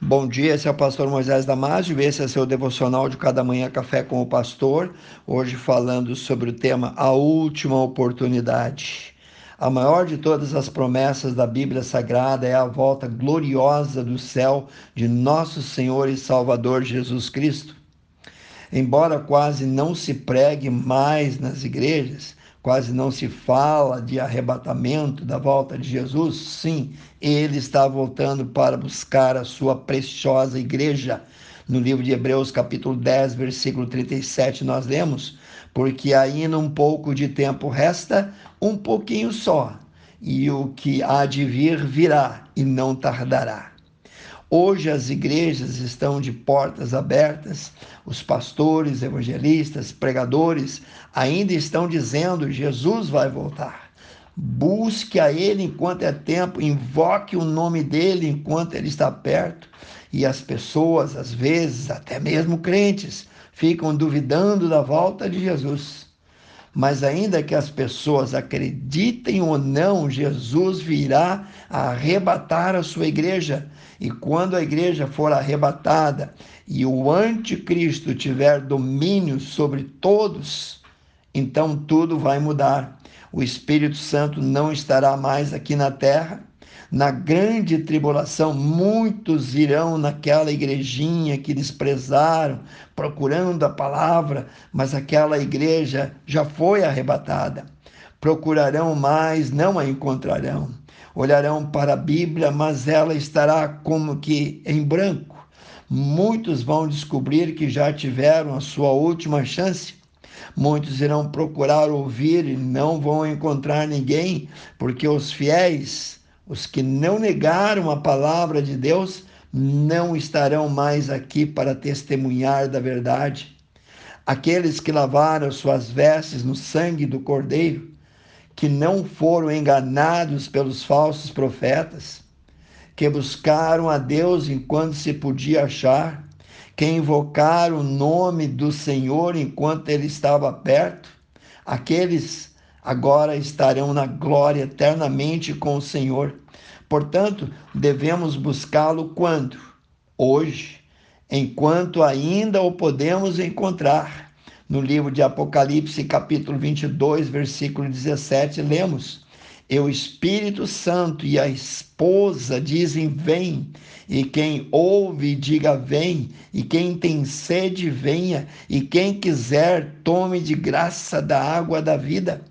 Bom dia, esse é o pastor Moisés Damásio, esse é seu devocional de cada manhã café com o pastor. Hoje falando sobre o tema a última oportunidade. A maior de todas as promessas da Bíblia Sagrada é a volta gloriosa do céu de nosso Senhor e Salvador Jesus Cristo. Embora quase não se pregue mais nas igrejas, quase não se fala de arrebatamento da volta de Jesus. Sim, ele está voltando para buscar a sua preciosa igreja. No livro de Hebreus, capítulo 10, versículo 37, nós lemos: Porque ainda um pouco de tempo resta, um pouquinho só, e o que há de vir virá e não tardará. Hoje as igrejas estão de portas abertas, os pastores, evangelistas, pregadores ainda estão dizendo: Jesus vai voltar. Busque a Ele enquanto é tempo, invoque o nome dele enquanto ele está perto. E as pessoas, às vezes, até mesmo crentes, ficam duvidando da volta de Jesus. Mas ainda que as pessoas acreditem ou não, Jesus virá arrebatar a sua igreja. E quando a igreja for arrebatada e o anticristo tiver domínio sobre todos, então tudo vai mudar. O Espírito Santo não estará mais aqui na terra na grande tribulação, muitos irão naquela igrejinha que desprezaram, procurando a palavra, mas aquela igreja já foi arrebatada. Procurarão mais, não a encontrarão. Olharão para a Bíblia, mas ela estará como que em branco. Muitos vão descobrir que já tiveram a sua última chance. Muitos irão procurar ouvir e não vão encontrar ninguém, porque os fiéis os que não negaram a palavra de Deus não estarão mais aqui para testemunhar da verdade. Aqueles que lavaram suas vestes no sangue do Cordeiro, que não foram enganados pelos falsos profetas, que buscaram a Deus enquanto se podia achar, que invocaram o nome do Senhor enquanto ele estava perto, aqueles agora estarão na glória eternamente com o Senhor. Portanto, devemos buscá-lo quando? Hoje, enquanto ainda o podemos encontrar. No livro de Apocalipse, capítulo 22, versículo 17, lemos: E o Espírito Santo e a esposa dizem: Vem. E quem ouve, diga: Vem. E quem tem sede, venha. E quem quiser, tome de graça da água da vida.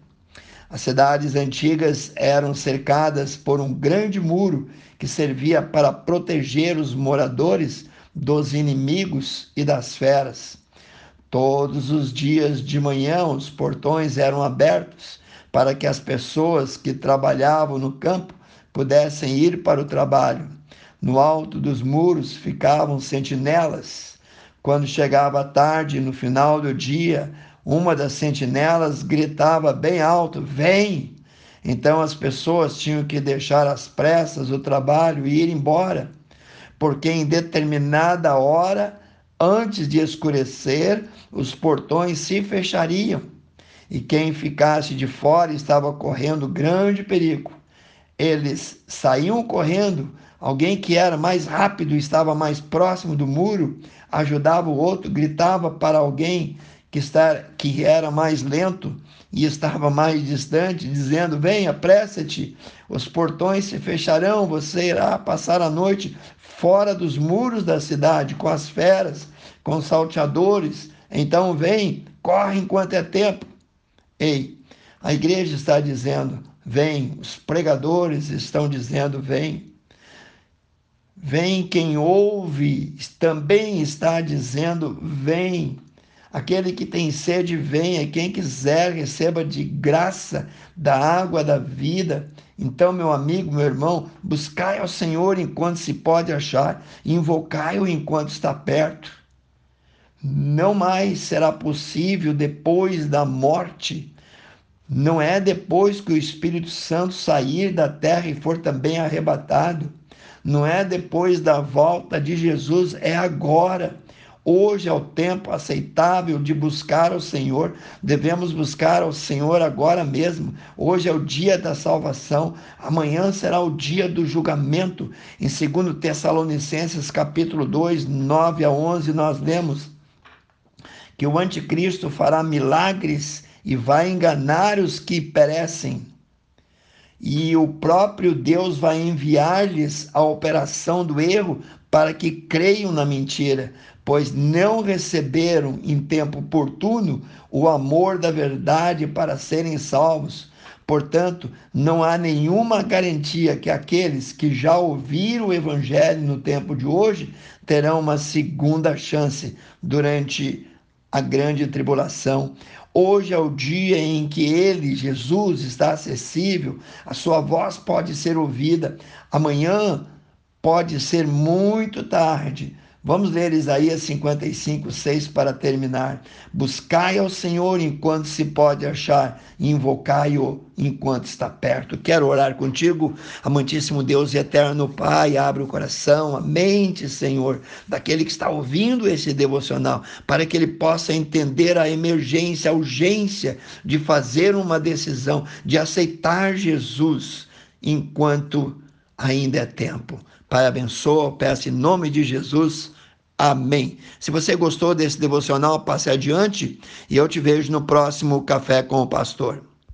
As cidades antigas eram cercadas por um grande muro que servia para proteger os moradores dos inimigos e das feras. Todos os dias de manhã os portões eram abertos para que as pessoas que trabalhavam no campo pudessem ir para o trabalho. No alto dos muros ficavam sentinelas. Quando chegava a tarde, no final do dia, uma das sentinelas gritava bem alto: Vem! Então as pessoas tinham que deixar às pressas o trabalho e ir embora, porque em determinada hora, antes de escurecer, os portões se fechariam e quem ficasse de fora estava correndo grande perigo. Eles saíam correndo, alguém que era mais rápido estava mais próximo do muro, ajudava o outro, gritava para alguém que, está, que era mais lento e estava mais distante, dizendo: Venha, apressa-te, os portões se fecharão, você irá passar a noite fora dos muros da cidade, com as feras, com os salteadores. Então vem, corre enquanto é tempo. Ei, a igreja está dizendo: vem, os pregadores estão dizendo: vem. Vem quem ouve também está dizendo: vem. Aquele que tem sede, venha. Quem quiser, receba de graça da água da vida. Então, meu amigo, meu irmão, buscai ao Senhor enquanto se pode achar, invocai-o enquanto está perto. Não mais será possível depois da morte. Não é depois que o Espírito Santo sair da terra e for também arrebatado. Não é depois da volta de Jesus, é agora. Hoje é o tempo aceitável de buscar o Senhor. Devemos buscar o Senhor agora mesmo. Hoje é o dia da salvação. Amanhã será o dia do julgamento. Em 2 Tessalonicenses, capítulo 2, 9 a 11, nós lemos que o anticristo fará milagres e vai enganar os que perecem. E o próprio Deus vai enviar-lhes a operação do erro para que creiam na mentira, pois não receberam em tempo oportuno o amor da verdade para serem salvos. Portanto, não há nenhuma garantia que aqueles que já ouviram o Evangelho no tempo de hoje terão uma segunda chance durante a grande tribulação. Hoje é o dia em que ele, Jesus, está acessível, a sua voz pode ser ouvida. Amanhã pode ser muito tarde Vamos ler Isaías 55, 6 para terminar. Buscai ao Senhor enquanto se pode achar, e invocai-o enquanto está perto. Quero orar contigo, amantíssimo Deus e eterno Pai. Abre o coração, a mente, Senhor, daquele que está ouvindo esse devocional, para que ele possa entender a emergência, a urgência de fazer uma decisão, de aceitar Jesus enquanto ainda é tempo. Pai, abençoa, peço em nome de Jesus. Amém. Se você gostou desse devocional, passe adiante e eu te vejo no próximo Café com o Pastor.